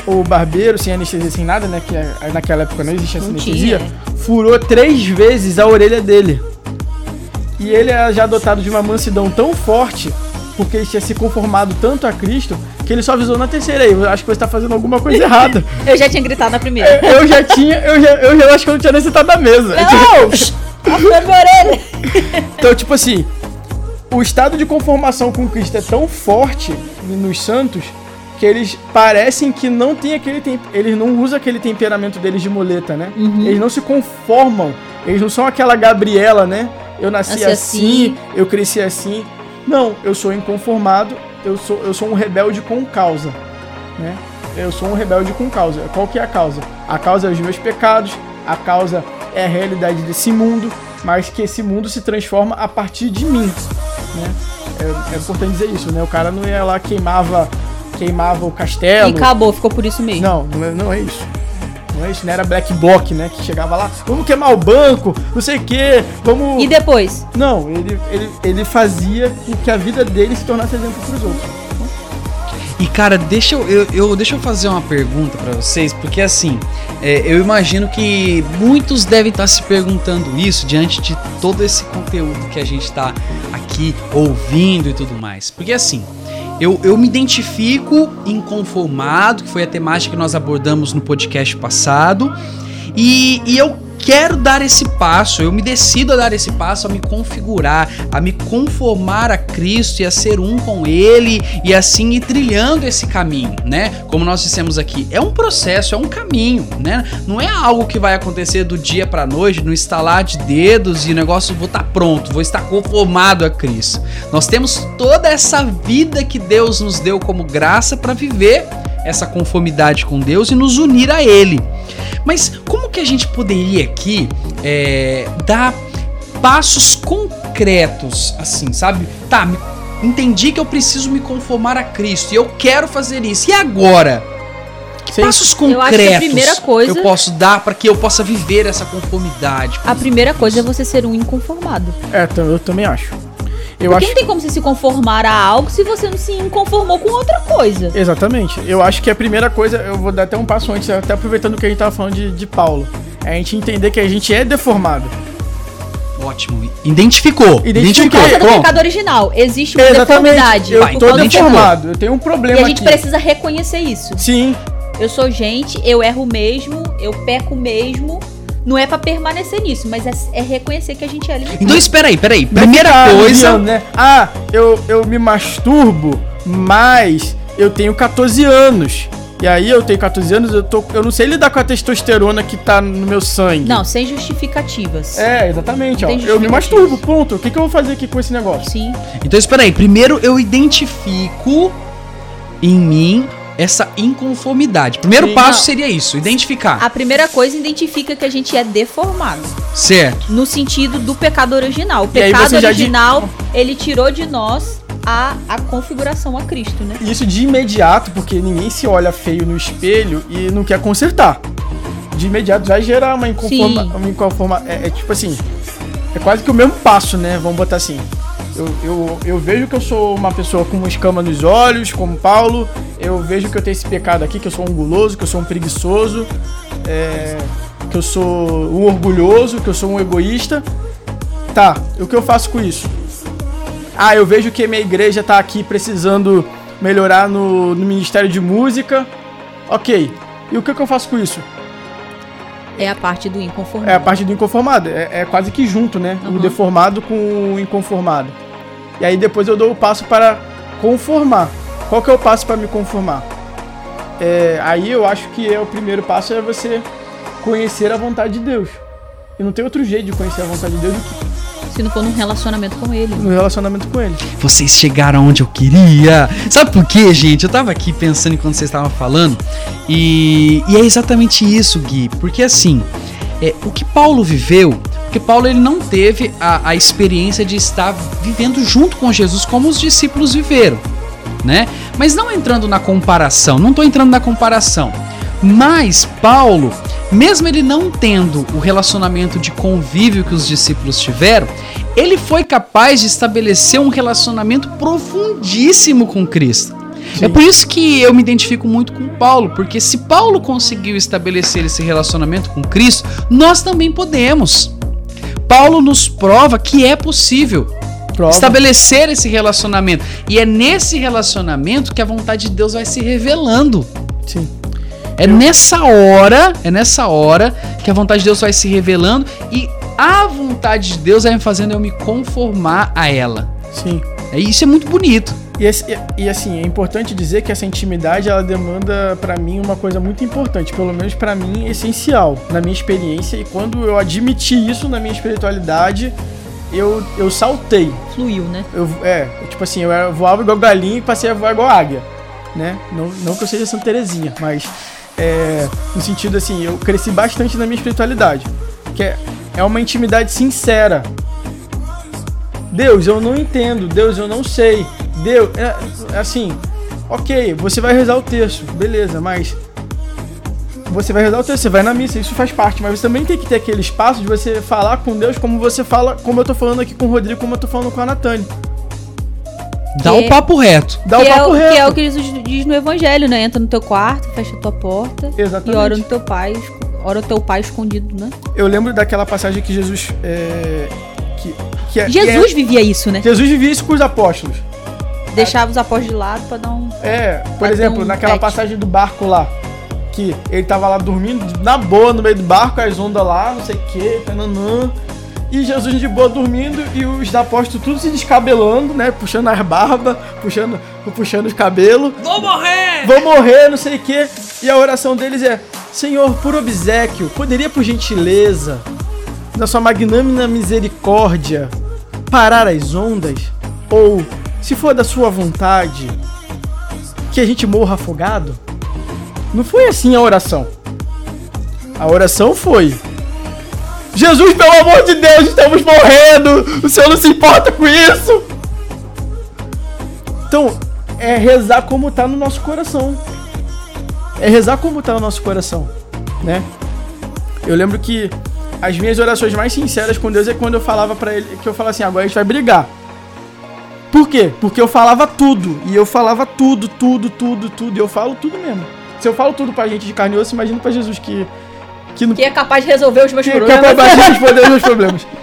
o, o barbeiro, sem anestesia, sem nada, né? Que é- naquela época não existia essa Não anestesia, tinha, furou três vezes a orelha dele. E ele era já dotado de uma mansidão tão forte, porque ele tinha se conformado tanto a Cristo, que ele só avisou na terceira aí. Eu acho que você tá fazendo alguma coisa errada. [LAUGHS] Eu já tinha gritado na primeira. Eu já tinha, eu já, eu já acho que eu não tinha nem sentado na mesa. Não! [LAUGHS] Afundou minha orelha! [LAUGHS] Então, tipo assim, o estado de conformação com Cristo é tão forte nos santos que eles parecem que não tem aquele tempo. Eles não usam aquele temperamento deles de muleta, né? Eles não se conformam. Eles não são aquela Gabriela, né? Eu nasci Nasci assim, assim. eu cresci assim. Não, eu sou inconformado, eu sou, eu sou um rebelde com causa, né? Eu sou um rebelde com causa. Qual que é a causa? A causa é os meus pecados, a causa é a realidade desse mundo, mas que esse mundo se transforma a partir de mim, né? É, é importante dizer isso, né? O cara não ia lá queimava queimava o castelo. E acabou, ficou por isso mesmo. Não, não é, não é isso. Não é isso, não era Black Bloc, né? Que chegava lá, vamos queimar o banco, não sei o quê, vamos. E depois? Não, ele, ele, ele fazia com que a vida dele se tornasse exemplo pros outros. E cara, deixa eu, eu, eu- deixa eu fazer uma pergunta pra vocês, porque assim, é, eu imagino que muitos devem estar se perguntando isso diante de todo esse conteúdo que a gente tá aqui ouvindo e tudo mais. Porque assim, eu, eu me identifico inconformado, que foi a temática que nós abordamos no podcast passado, e, e eu quero dar esse passo, eu me decido a dar esse passo, a me configurar, a me conformar a Cristo e a ser um com Ele e assim ir trilhando esse caminho, né? Como nós dissemos aqui, é um processo, é um caminho, né? Não é algo que vai acontecer do dia pra noite, no estalar de dedos e o negócio vou estar pronto, vou estar conformado a Cristo. Nós temos toda essa vida que Deus nos deu como graça para viver essa conformidade com Deus e nos unir a Ele. Mas como que a gente poderia aqui é, dar passos concretos, assim, sabe? Tá, me- entendi que eu preciso me conformar a Cristo e eu quero fazer isso. E agora? Que Sim. passos Eu acho que a concretos primeira coisa- eu posso dar para que eu possa viver essa conformidade? A primeira coisa é você ser um inconformado. É, eu também acho. Eu Porque acho. não tem como você se conformar a algo se você não se inconformou com outra coisa. Exatamente. Eu acho que a primeira coisa, eu vou dar até um passo antes, até aproveitando que a gente tava falando de, de Paulo. É a gente entender que a gente é deformado. Ótimo. Identificou. Identifiquei. Por causa do pecado original. Existe uma Exatamente. deformidade. Eu tô identificou. deformado. Eu tenho um E problema a gente aqui. precisa reconhecer isso. Sim, Eu sou gente, eu erro mesmo, eu peco mesmo. Não é pra permanecer nisso, mas é, é reconhecer que a gente é limitado. Então espera aí, peraí. Não Primeira coisa, né? Ah, eu, eu me masturbo, mas eu tenho 14 anos. E aí eu tenho 14 anos, eu, tô, eu não sei lidar com a testosterona que tá no meu sangue. Não, sem justificativas. É, exatamente, ó. Eu me masturbo, ponto. O que, que eu vou fazer aqui com esse negócio? Sim. Então espera aí, primeiro eu identifico em mim essa inconformidade. Primeiro Sim. passo Não. seria isso, identificar. A primeira coisa identifica que a gente é deformado. Certo. No sentido do pecado original. O pecado original, ele tirou de nós a, a configuração a Cristo, né? Isso de imediato, porque ninguém se olha feio no espelho e não quer consertar. De imediato vai gerar uma inconforma. Sim. Uma inconforma é, é tipo assim. É quase que o mesmo passo, né? Vamos botar assim. Eu, eu, eu vejo que eu sou uma pessoa com uma escama nos olhos, como Paulo. Eu vejo que eu tenho esse pecado aqui, que eu sou um guloso, que eu sou um preguiçoso, é, que eu sou um orgulhoso, que eu sou um egoísta. Tá, o que eu faço com isso? Ah, eu vejo que minha igreja tá aqui precisando melhorar no, no Ministério de Música. Ok. E o que, que eu faço com isso? É a parte do inconformado. É a parte do inconformado. É, é quase que junto, né? Uhum. O deformado com o inconformado. E aí depois eu dou o passo para conformar. Qual que é o passo para me conformar? É, aí eu acho que é o primeiro passo é você conhecer a vontade de Deus. E não tem outro jeito de conhecer a vontade de Deus do que Se não for num relacionamento com ele. no relacionamento com Ele. Vocês chegaram onde eu queria. Sabe por quê, gente? Eu tava aqui pensando enquanto vocês estavam falando. E, e é exatamente isso, Gui. Porque assim, é, o que Paulo viveu, porque Paulo ele não teve a, a experiência de estar vivendo junto com Jesus como os discípulos viveram, né? Mas não entrando na comparação, não tô entrando na comparação. Mas Paulo, mesmo ele não tendo o relacionamento de convívio que os discípulos tiveram, ele foi capaz de estabelecer um relacionamento profundíssimo com Cristo. É por isso que eu me identifico muito com Paulo, porque se Paulo conseguiu estabelecer esse relacionamento com Cristo, nós também podemos. Paulo nos prova que é possível Prova. estabelecer esse relacionamento. E é nesse relacionamento que a vontade de Deus vai se revelando. Sim. É nessa hora, é nessa hora que a vontade de Deus vai se revelando e a vontade de Deus vai me fazendo eu me conformar a ela. Sim. É isso é muito bonito. E, esse- e- e, assim, é importante dizer que essa intimidade ela demanda pra mim uma coisa muito importante, pelo menos pra mim essencial na minha experiência. E quando eu admiti isso na minha espiritualidade, eu, eu saltei. Fluiu, né? Eu, é, tipo assim, eu voava igual galinha e passei a voar igual águia, né? Não, não que eu seja Santa Terezinha, mas é, no sentido assim, eu cresci bastante na minha espiritualidade, que é, é uma intimidade sincera. Deus, eu não entendo. Deus, eu não sei. Deus, é, é assim, ok, você vai rezar o terço, beleza, mas você vai rezar o terço, você vai na missa, isso faz parte, mas você também tem que ter aquele espaço de você falar com Deus como você fala, como eu tô falando aqui com o Rodrigo, como eu tô falando com a Natane. Dá o papo reto. Dá que, o é papo o, reto. que é o que Jesus diz no Evangelho, né? Entra no teu quarto, fecha a tua porta Exatamente. e ora no teu pai, ora o teu pai escondido, né? Eu lembro daquela passagem que Jesus. É, que, que é- Jesus vivia isso, né? é- Jesus vivia isso com os apóstolos. Deixava os apóstolos de lado pra dar um. É, por exemplo, um naquela pet. passagem do barco lá. Que ele tava lá dormindo, na boa, no meio do barco, as ondas lá, não sei o que, tananã. E Jesus de boa dormindo e os apóstolos tudo se descabelando, né? Puxando as barbas, puxando, puxando os cabelos. Vou morrer! Vou morrer, não sei o que. E a oração deles é: Senhor, por obsequio, poderia por gentileza, na sua magnânima misericórdia, parar as ondas? Ou, se for da sua vontade, que a gente morra afogado? Não foi assim a oração. A oração foi: Jesus, pelo amor de Deus, estamos morrendo! O Senhor não se importa com isso! Então, é rezar como tá no nosso coração. É rezar como tá no nosso coração, né? Eu lembro que as minhas orações mais sinceras com Deus é quando eu falava pra ele que eu falava assim, agora a gente vai brigar. Por quê? Porque eu falava tudo, e eu falava tudo, tudo, tudo, tudo, e eu falo tudo mesmo. Se eu falo tudo pra gente de carne e osso, imagina pra Jesus que que não Que é capaz de resolver os meus que, que é problemas. capaz de responder os meus problemas. [LAUGHS]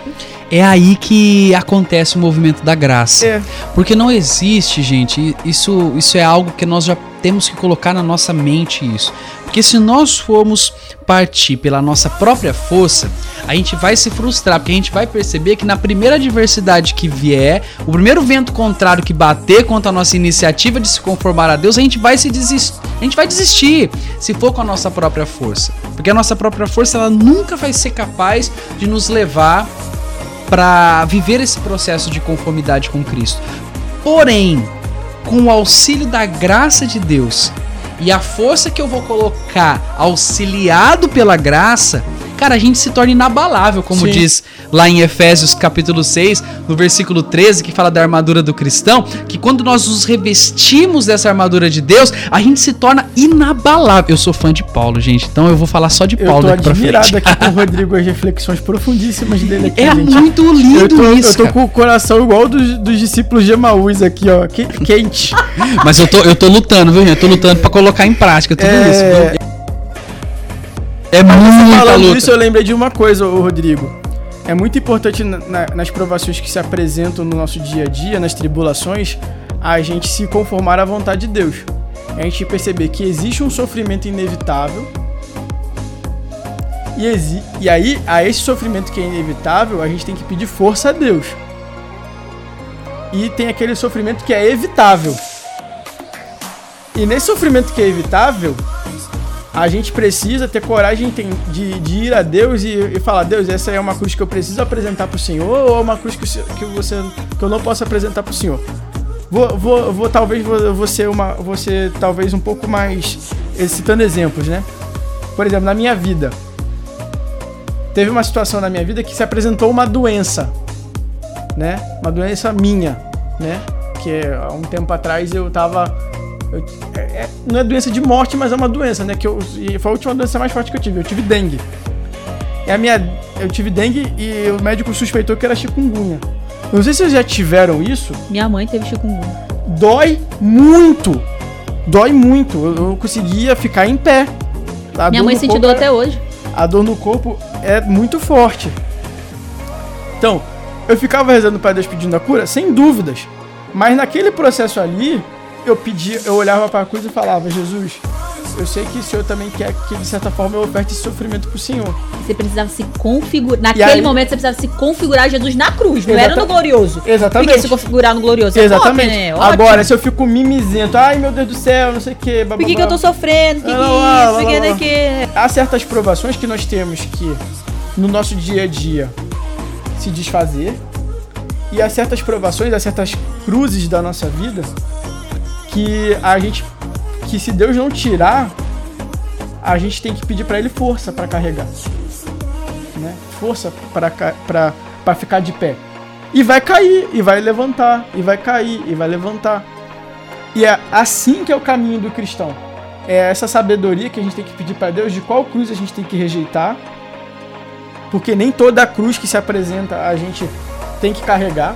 É aí que acontece o movimento da graça. É. Porque não existe, gente, isso, isso é algo que nós já temos que colocar na nossa mente isso. Porque se nós formos partir pela nossa própria força, a gente vai se frustrar, porque a gente vai perceber que na primeira adversidade que vier, o primeiro vento contrário que bater contra a nossa iniciativa de se conformar a Deus, a gente vai se desistir, a gente vai desistir se for com a nossa própria força. Porque a nossa própria força ela nunca vai ser capaz de nos levar para viver esse processo de conformidade com Cristo. Porém, com o auxílio da graça de Deus e a força que eu vou colocar auxiliado pela graça, cara, a gente se torna inabalável, como Sim. diz lá em Efésios capítulo 6, no versículo 13, que fala da armadura do cristão, que quando nós nos revestimos dessa armadura de Deus, a gente se torna inabalável. Eu sou fã de Paulo, gente, então eu vou falar só de Eu Paulo tô daqui pra frente. aqui com o [LAUGHS] Rodrigo, as reflexões profundíssimas dele aqui, É gente. muito Eu lindo tô, isso, eu tô cara. com o coração igual dos, dos discípulos de Emaús aqui, ó, que- quente. Mas eu tô, eu tô lutando, viu, gente? Eu tô lutando pra colocar em prática tudo É. isso. viu? É Mas muita falando luta. isso, eu lembrei de uma coisa, ô Rodrigo. É muito importante na- na- nas provações que se apresentam no nosso dia a dia, nas tribulações, a gente se conformar à vontade de Deus. A gente perceber que existe um sofrimento inevitável. E, exi- e aí, a esse sofrimento que é inevitável, a gente tem que pedir força a Deus. E tem aquele sofrimento que é evitável. E nesse sofrimento que é evitável, a gente precisa ter coragem de, de ir a Deus e, e falar: Deus, essa é uma cruz que eu preciso apresentar para o Senhor ou é uma cruz que, que você que eu não posso apresentar para o Senhor? Vou, vou, vou talvez ser uma, ser talvez um pouco mais eh, citando exemplos, né? Por exemplo, na minha vida, teve uma situação na minha vida que se apresentou uma doença, né? Uma doença minha, né? Que há um tempo atrás eu tava eu- é- é- não é doença de morte, mas é uma doença, né? Que eu, e foi a última doença mais forte que eu tive. Eu tive dengue. E a minha, eu tive dengue e o médico suspeitou que era chikungunya. Eu não sei se vocês já tiveram isso. Minha mãe teve chikungunya. Dói muito. Dói muito. Eu não conseguia ficar em pé. A Minha mãe sentiu dor até hoje. a dor no corpo é muito forte. Então, eu ficava rezando para Deus pedindo a cura, sem dúvidas. Mas naquele processo ali, eu pedia, eu olhava para a cruz e falava: Jesus, eu sei que o Senhor também quer que de certa forma eu oferte esse sofrimento pro Senhor. Você precisava se configurar. Naquele aí- momento você precisava se configurar Jesus na cruz, não era no glorioso. Exatamente. Porque se configurar no glorioso é Exatamente. top, né? Ótimo. Agora, se eu fico mimizento, ai meu Deus do céu, não sei o que, Por que, que eu tô sofrendo? Por que, que Lá, lá, isso? Por que há certas provações que nós temos que no nosso dia a dia se desfazer e há certas provações, há certas cruzes da nossa vida que a gente que se Deus não tirar, a gente tem que pedir para ele força para carregar. Né? Força para para ficar de pé. E vai cair, e vai levantar, e vai cair, e vai levantar. E é assim que é o caminho do cristão é essa sabedoria que a gente tem que pedir para Deus de qual cruz a gente tem que rejeitar. Porque nem toda cruz que se apresenta a gente tem que carregar,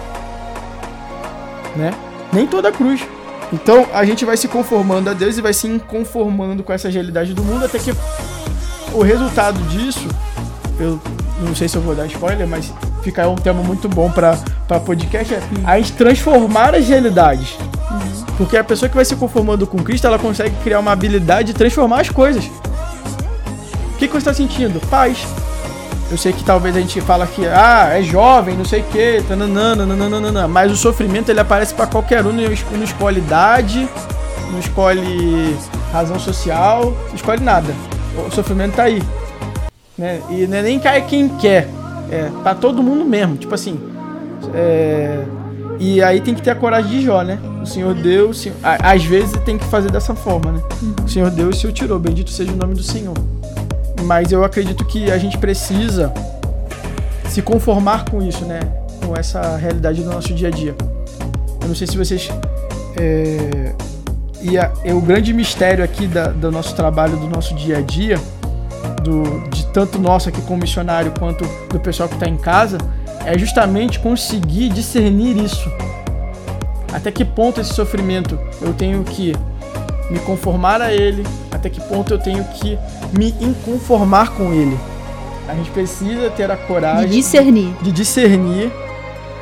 né? Nem toda cruz. Então a gente vai se conformando a Deus e vai se conformando com essa realidade do mundo até que o resultado disso, eu não sei se eu vou dar spoiler, mas fica um tema muito bom para podcast, é a gente transformar as realidades. Porque a pessoa que vai se conformando com Cristo, ela consegue criar uma habilidade de transformar as coisas. O que, que você está sentindo? Paz. Eu sei que talvez a gente fala que, ah, é jovem, não sei o que, nananana, mas o sofrimento ele aparece para qualquer um, não es- não escolhe idade, não escolhe razão social, não escolhe nada. O sofrimento tá aí. Né? E é nem cai quem quer, é pra todo mundo mesmo. Tipo assim, é, e aí tem que ter a coragem de Jó, né? O Senhor deu, o Senhor... às vezes tem que fazer dessa forma, né? O Senhor deu e o Senhor tirou. Bendito seja o nome do Senhor. Mas eu acredito que a gente precisa se conformar com isso, né? Com essa realidade do nosso dia a dia. Eu não sei se vocês. É... E a- é o grande mistério aqui da- do nosso trabalho, do nosso dia a dia, do, de tanto nosso aqui como missionário quanto do pessoal que está em casa, é justamente conseguir discernir isso. Até que ponto esse sofrimento eu tenho que me conformar a ele, até que ponto eu tenho que me inconformar com ele. A gente precisa ter a De coragem discernir. de discernir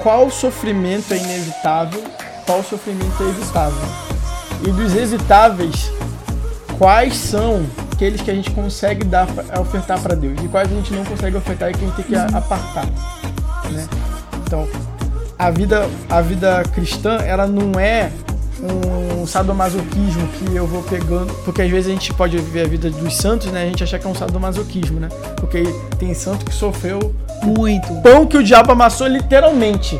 qual sofrimento é inevitável, qual sofrimento é evitável. E dos evitáveis, quais são aqueles que a gente consegue dar, ofertar para Deus e quais a gente não consegue ofertar e que a gente tem que a- apartar, né? Então, a vida, a vida cristã, ela não é um sadomasoquismo que eu vou pegando, porque às vezes a gente pode ver a vida dos santos, né? A gente achar que é um sadomasoquismo, né? Porque tem santo que sofreu Muito. pão que o diabo amassou literalmente,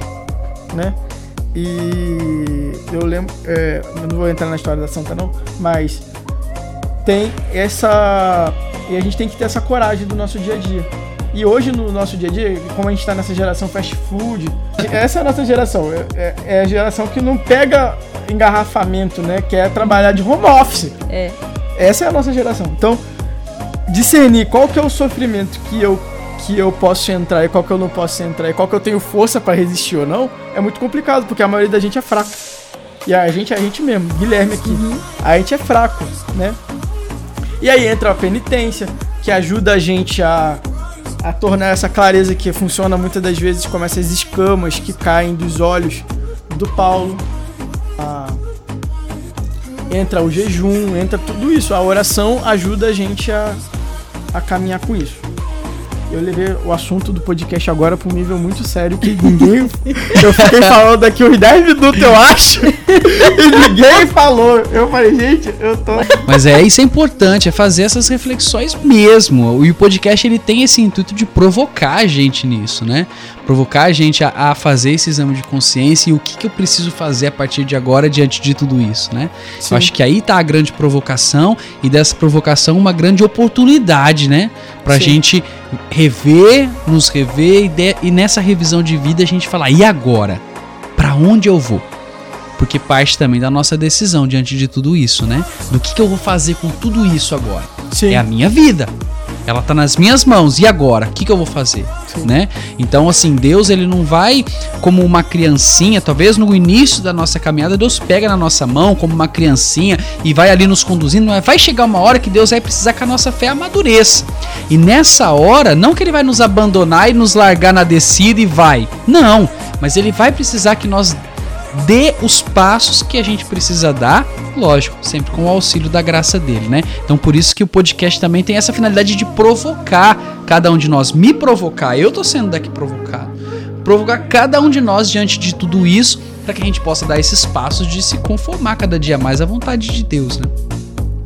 né? E eu lembro, é, eu não vou entrar na história da santa não, mas tem essa e a gente tem que ter essa coragem do nosso dia a dia. E hoje no nosso dia a dia, como a gente está nessa geração fast food, essa é a nossa geração, é, é- é a geração que não pega engarrafamento, né? Quer trabalhar de home office. É. Essa é a nossa geração. Então, discernir qual que é o sofrimento que eu que eu posso entrar e qual que eu não posso entrar e qual que eu tenho força pra resistir ou não, é muito complicado, porque a maioria da gente é fraco. E a gente é a gente mesmo, Guilherme aqui. A gente é fraco, né? E aí entra a penitência, que ajuda a gente a, a tornar essa clareza que funciona muitas das vezes como essas escamas que caem dos olhos do Paulo. A- entra o jejum, entra tudo isso. A oração ajuda a gente a, a caminhar com isso. Eu levei o assunto do podcast agora para um nível muito sério que ninguém. eu fiquei falando aqui uns 10 minutos, eu acho. e ninguém falou. Eu falei, gente, eu tô. Mas é isso é importante, é fazer essas reflexões mesmo. E o podcast ele tem esse intuito de provocar a gente nisso, né? Provocar a gente a, a fazer esse exame de consciência e o que, que eu preciso fazer a partir de agora diante de tudo isso, né? Eu acho que aí tá a grande provocação e dessa provocação uma grande oportunidade, né? Pra Sim. gente rever, nos rever e, de- e nessa revisão de vida a gente falar, e agora? Pra onde eu vou? Porque parte também da nossa decisão diante de tudo isso, né? Do que, que eu vou fazer com tudo isso agora? Sim. É a minha vida. Ela tá nas minhas mãos. E agora? O que, que eu vou fazer? Né? Então, assim, Deus ele não vai como uma criancinha, talvez no início da nossa caminhada, Deus pega na nossa mão como uma criancinha e vai ali nos conduzindo, mas vai chegar uma hora que Deus vai precisar que a nossa fé amadureça. E nessa hora, não que ele vai nos abandonar e nos largar na descida e vai. Não, mas ele vai precisar que nós dê os passos que a gente precisa dar, lógico, sempre com o auxílio da graça dele, né? Então por isso que o podcast também tem essa finalidade de provocar cada um de nós, me provocar. Eu tô sendo daqui provocado. Provocar cada um de nós diante de tudo isso, para que a gente possa dar esses passos de se conformar cada dia mais à vontade de Deus, né?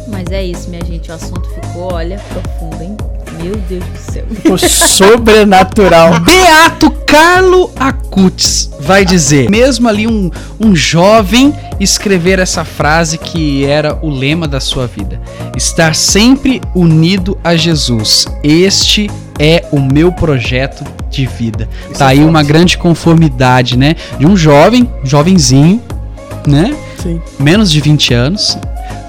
Mas é isso, minha gente. O assunto ficou, olha, profundo, hein? Meu Deus do céu. Ficou sobrenatural. [LAUGHS] Beato Carlo Acutis vai dizer, mesmo ali um, um jovem escrever essa frase que era o lema da sua vida: estar sempre unido a Jesus. Este é o meu projeto de vida. Isso tá é aí uma grande conformidade, né? De um jovem, jovenzinho, né? Sim. menos de 20 anos,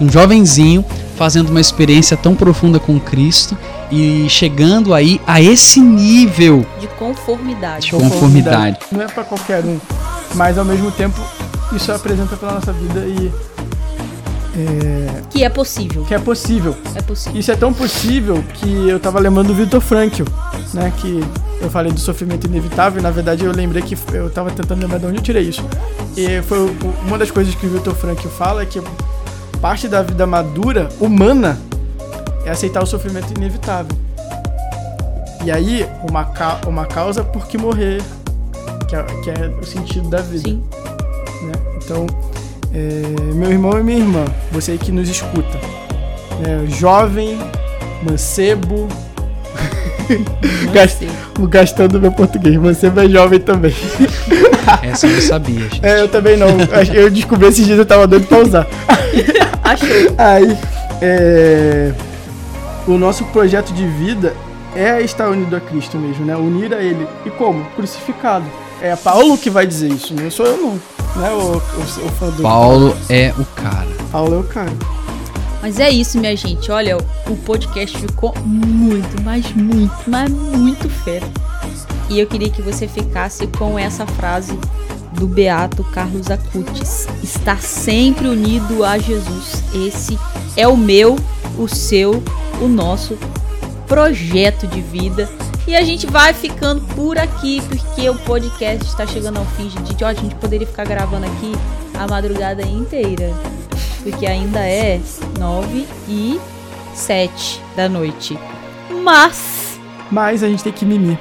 um jovenzinho fazendo uma experiência tão profunda com Cristo e chegando aí a esse nível De conformidade. de conformidade. Não é pra qualquer um, mas ao mesmo tempo isso apresenta pra nossa vida e é, Que é possível. que é possível. É possível. Isso é tão possível que eu tava lembrando do Viktor Frankl, né? Que eu falei do sofrimento inevitável e na verdade eu lembrei que eu tava tentando lembrar de onde eu tirei isso. E foi uma das coisas que o Viktor Frankl fala é que parte da vida madura, humana, é aceitar o sofrimento inevitável. E aí, uma, ca- uma causa por que morrer, que é, que é o sentido da vida Sim. né? Então, é, meu irmão e minha irmã, você que nos escuta, né, jovem, mancebo, Gast- gastando meu português, mancebo é jovem também. [LAUGHS] Essa eu não sabia, gente. É, eu também não. Eu descobri esses dias eu tava doido pra usar. [LAUGHS] Achou. Aí, é, o nosso projeto de vida é estar unido a Cristo mesmo, né? Unir a Ele. E como? Crucificado. É Paulo que vai dizer isso, não sou eu não. Né, o, o, o fã do Paulo é o cara. Paulo é o cara. Mas é isso, minha gente. Olha, o podcast ficou muito, mas muito, mas muito fera. E eu queria que você ficasse com essa frase do Beato Carlos Acutis: Estar sempre unido a Jesus. Esse é o meu, o seu, o nosso projeto de vida. E a gente vai ficando por aqui, porque o podcast está chegando ao fim. Gente, ó, a gente poderia ficar gravando aqui a madrugada inteira. Porque ainda é 9 e sete da noite. Mas. Mas a gente tem que mimir.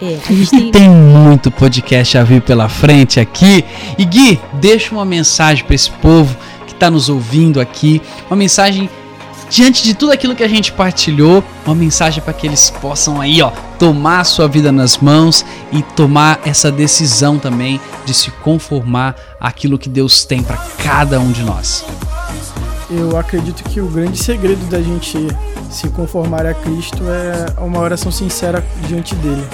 É, a gente tem. Tem [LAUGHS] muito podcast a vir pela frente aqui. E Gui, deixa uma mensagem para esse povo que está nos ouvindo aqui. Uma mensagem diante de tudo aquilo que a gente partilhou. Uma mensagem para que eles possam aí, ó, tomar a sua vida nas mãos e tomar essa decisão também de se conformar àquilo que Deus tem para cada um de nós. Eu acredito que o grande segredo da gente se conformar a Cristo é uma oração sincera diante dele.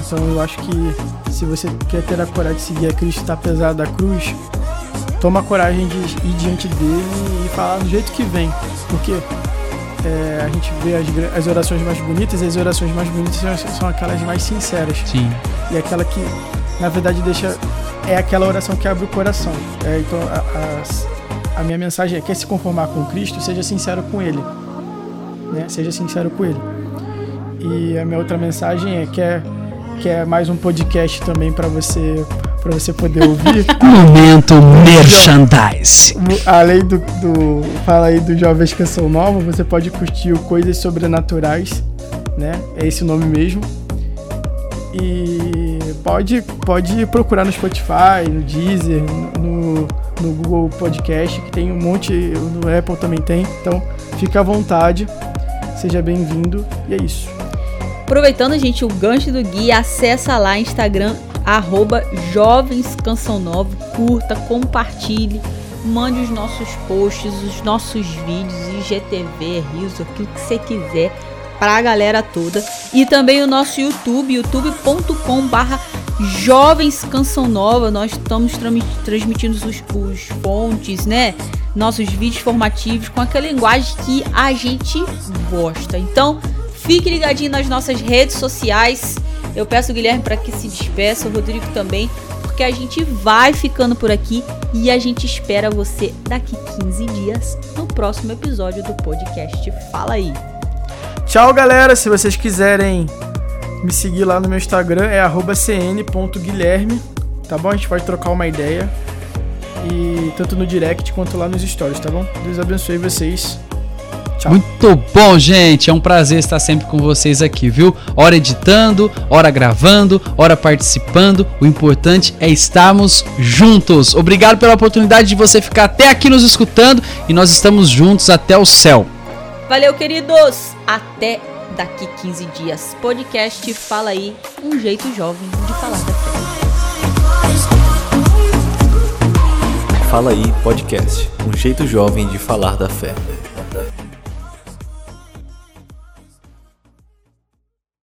Então eu acho que se você quer ter a coragem de seguir a Cristo, tá pesado da cruz, toma coragem de ir diante dele e falar do jeito que vem. Porque é, a gente vê as, as orações mais bonitas e as orações mais bonitas são, são aquelas mais sinceras. Sim. E aquela que, na verdade, deixa. É aquela oração que abre o coração. É, então, a, a- a minha mensagem é: quer se conformar com Cristo, seja sincero com Ele. Né? Seja sincero com Ele. E a minha outra mensagem é: quer, quer mais um podcast também para você, pra você poder ouvir. [LAUGHS] Momento merchandise. Mu- Além do, do. Fala aí do Jovens Canção Nova, você pode curtir o Coisas Sobrenaturais, né? É esse o nome mesmo. E pode, pode procurar no Spotify, no Deezer, no, no Google Podcast, que tem um monte, no Apple também tem. Então fica à vontade, seja bem-vindo e é isso. Aproveitando, gente, o gancho do Gui, acessa lá Instagram, arroba Jovens Canção Nova, curta, compartilhe, mande os nossos posts, os nossos vídeos, IGTV, Rios, aquilo que você quiser pra galera toda. E também o nosso YouTube, youtube.com barra Jovens Canção Nova, nós estamos transmitindo os, os fontes, né? Nossos vídeos formativos com aquela linguagem que a gente gosta. Então, Fique ligadinho nas nossas redes sociais. Eu peço o Guilherme para que se despeça, o Rodrigo também, porque a gente vai ficando por aqui e a gente espera você daqui 15 dias no próximo episódio do podcast Fala aí. Tchau, galera. Se vocês quiserem me seguir lá no meu Instagram, é cn.guilherme. Tá bom? A gente pode trocar uma ideia. E tanto no direct quanto lá nos stories, tá bom? Deus abençoe vocês. Tchau. Muito bom, gente. É um prazer estar sempre com vocês aqui, viu? Hora editando, hora gravando, hora participando. O importante é estarmos juntos. Obrigado pela oportunidade de você ficar até aqui nos escutando e nós estamos juntos até o céu. Valeu, queridos! Até daqui 15 dias. Podcast Fala aí, um jeito jovem de falar da fé. Fala aí Podcast, um jeito jovem de falar da fé.